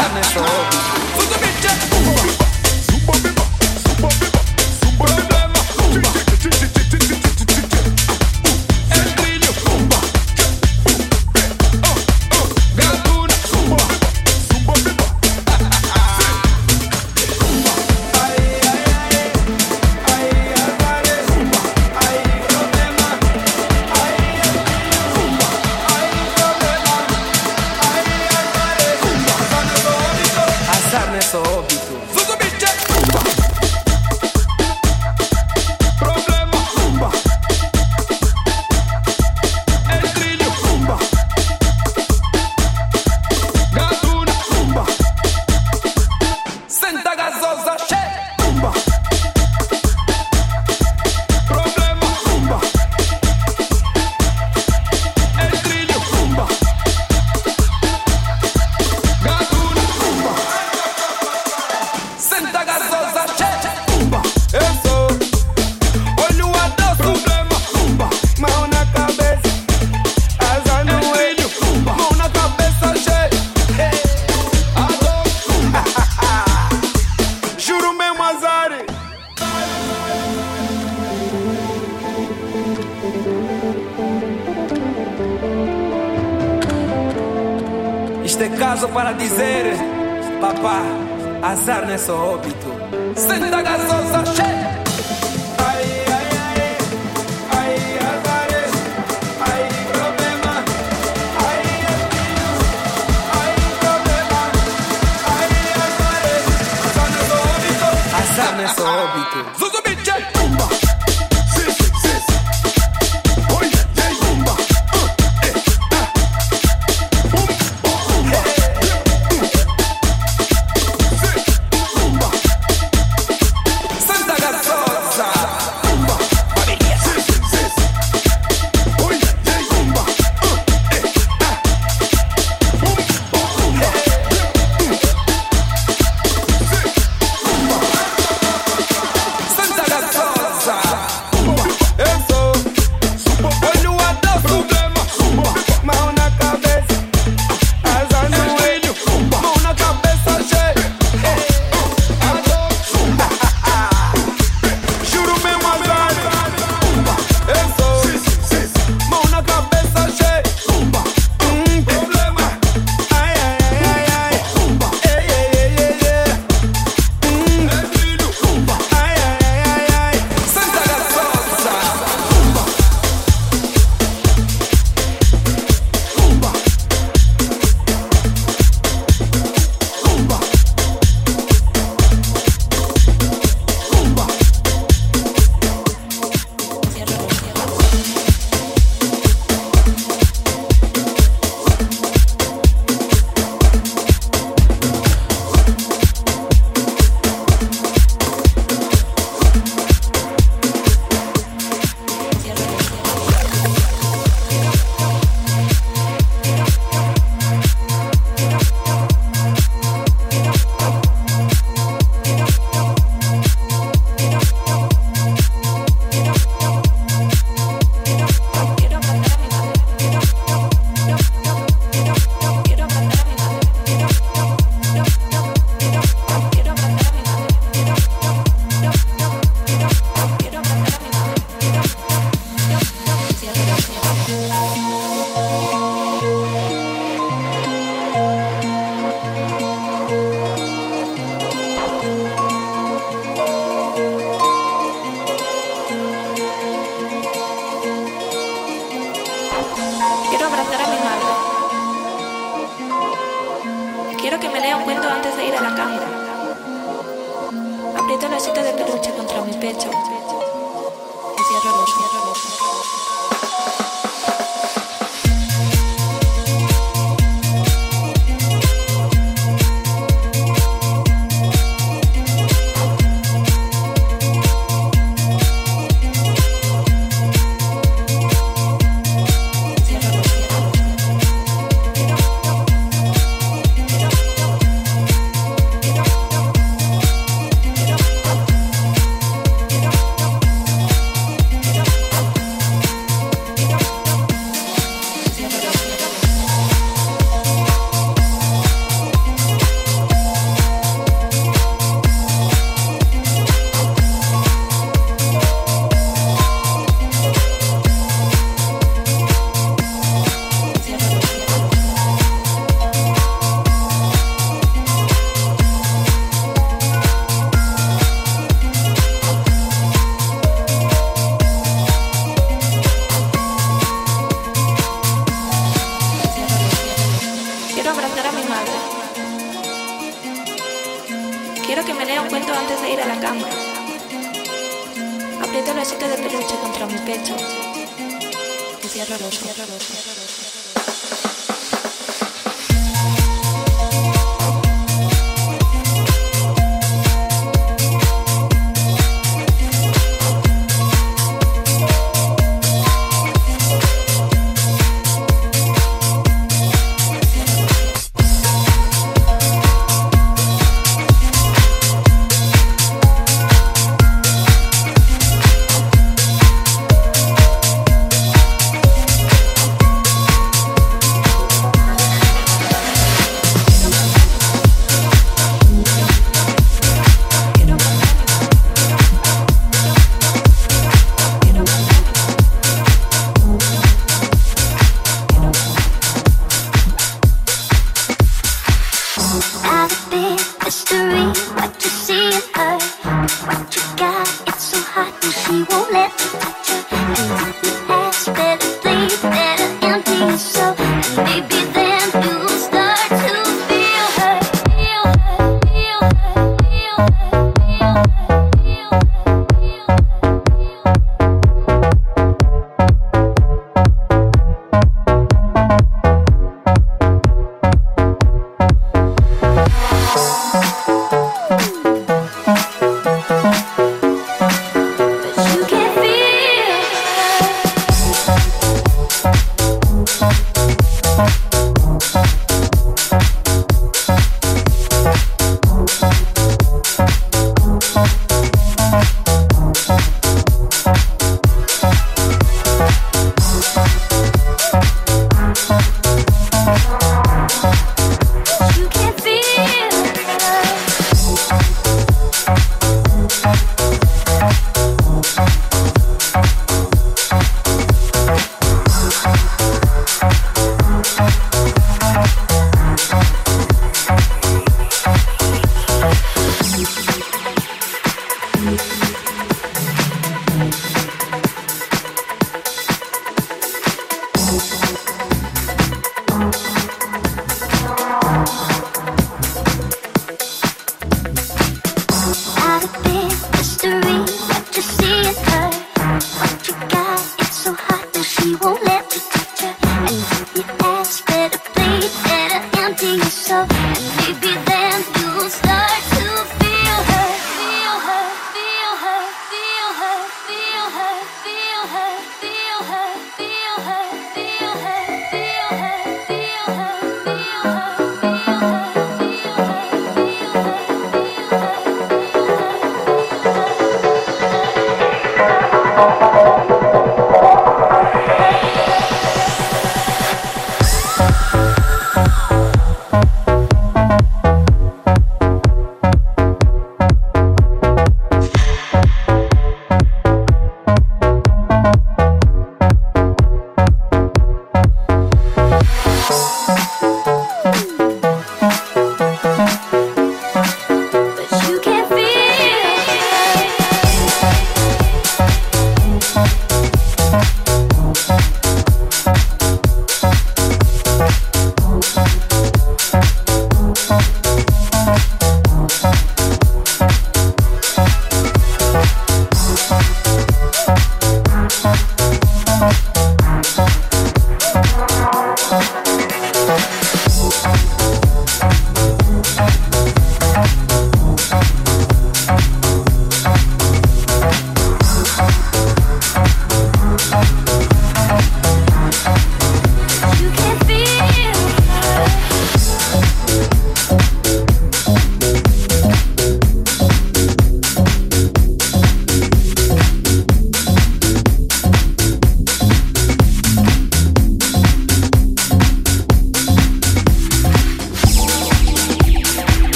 sadness. Oh.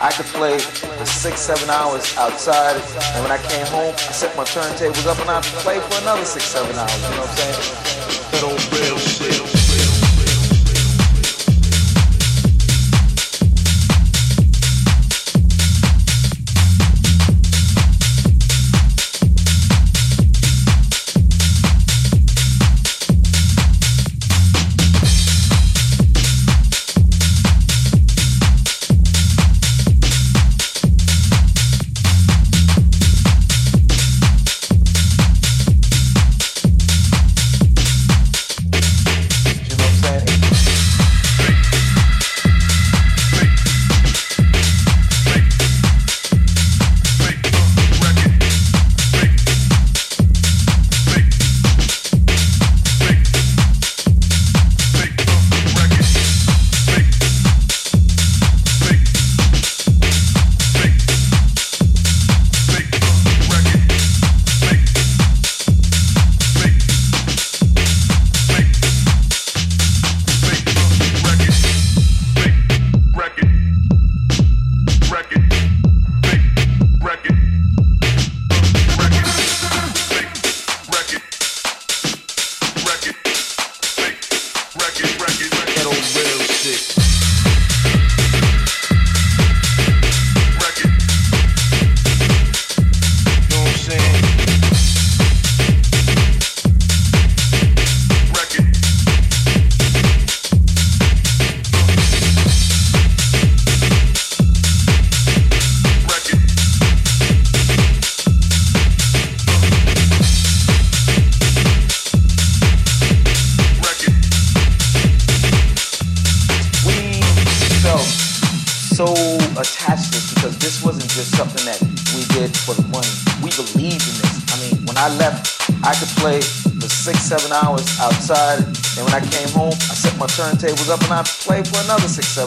I could play for six, seven hours outside, and when I came home, I set my turntables up and I could play for another six, seven hours. You know what I'm saying?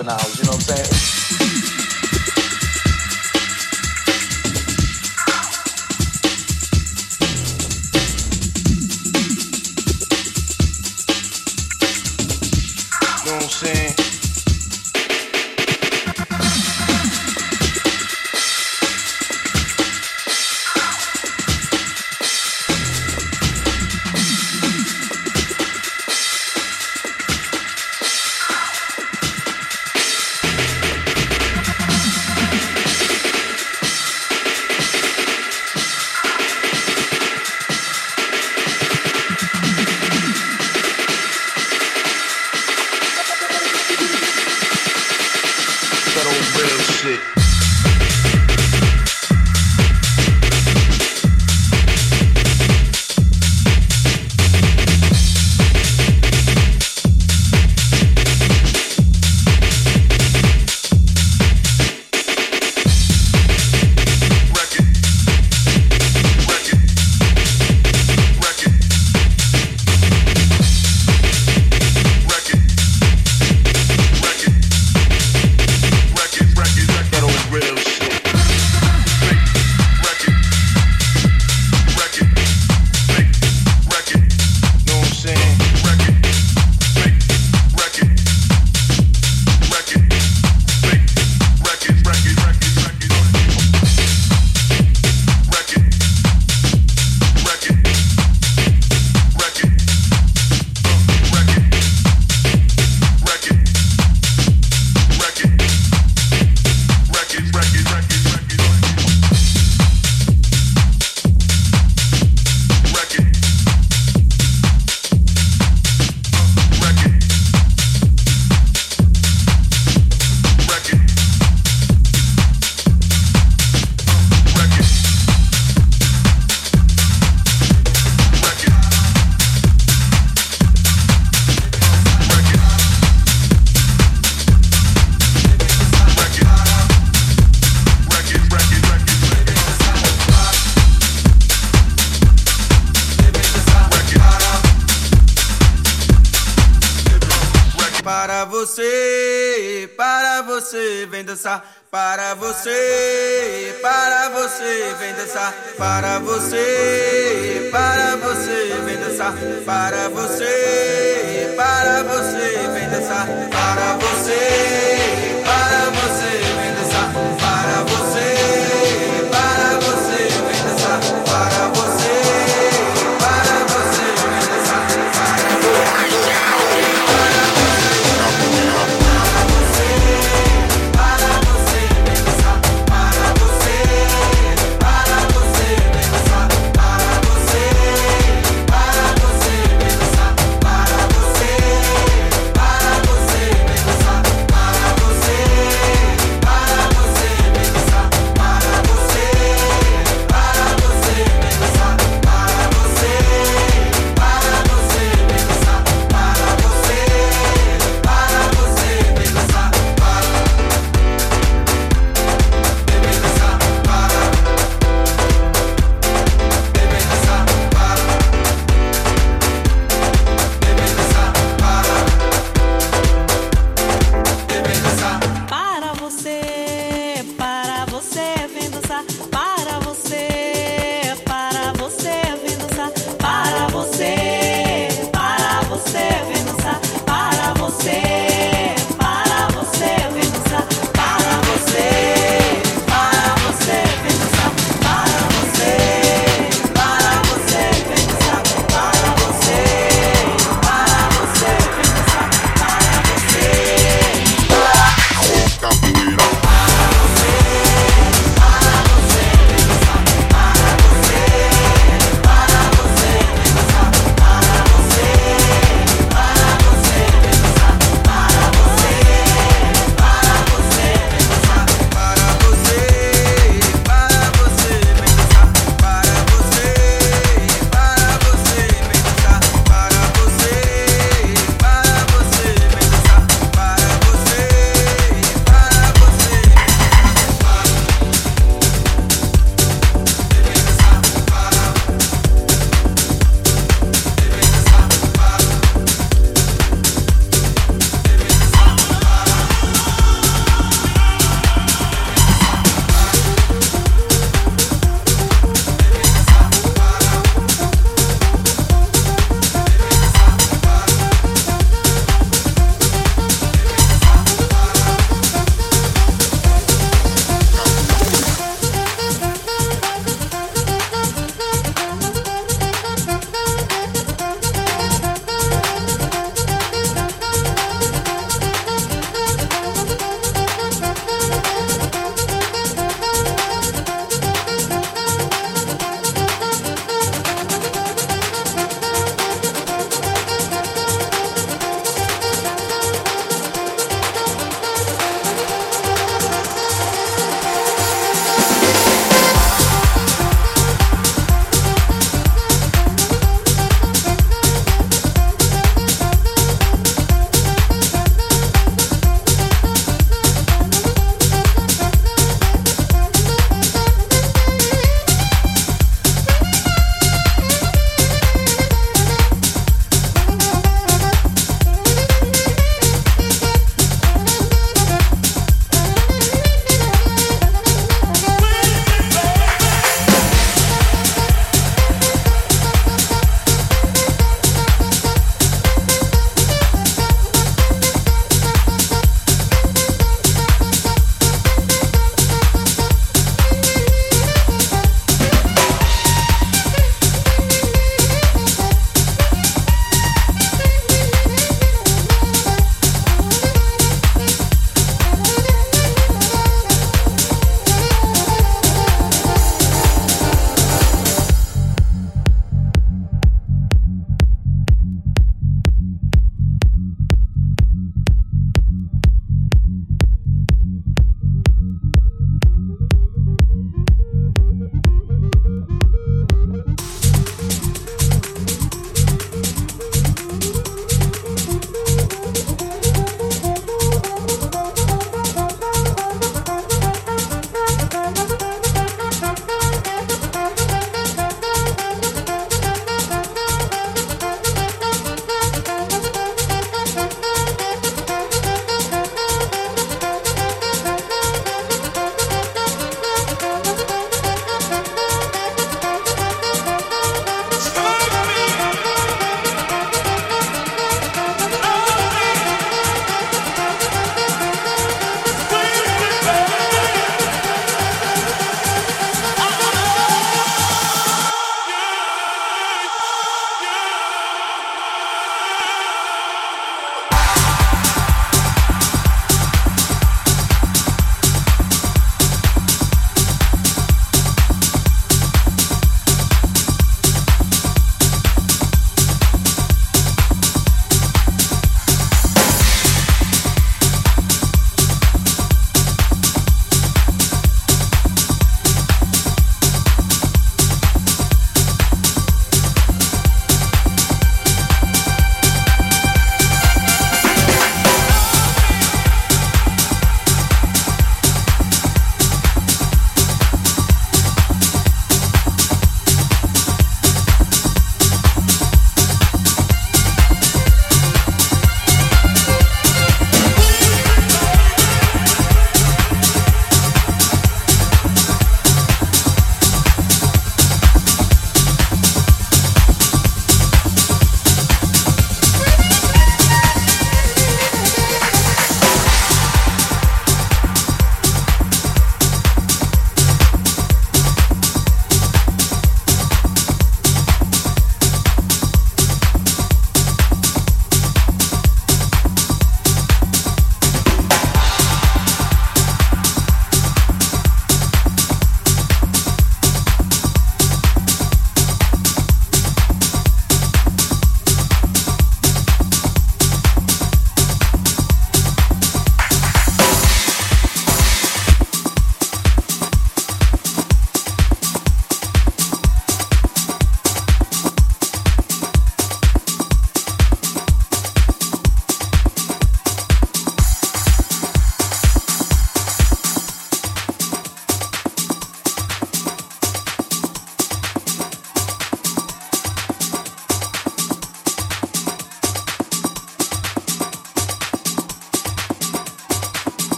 Another six, Para você.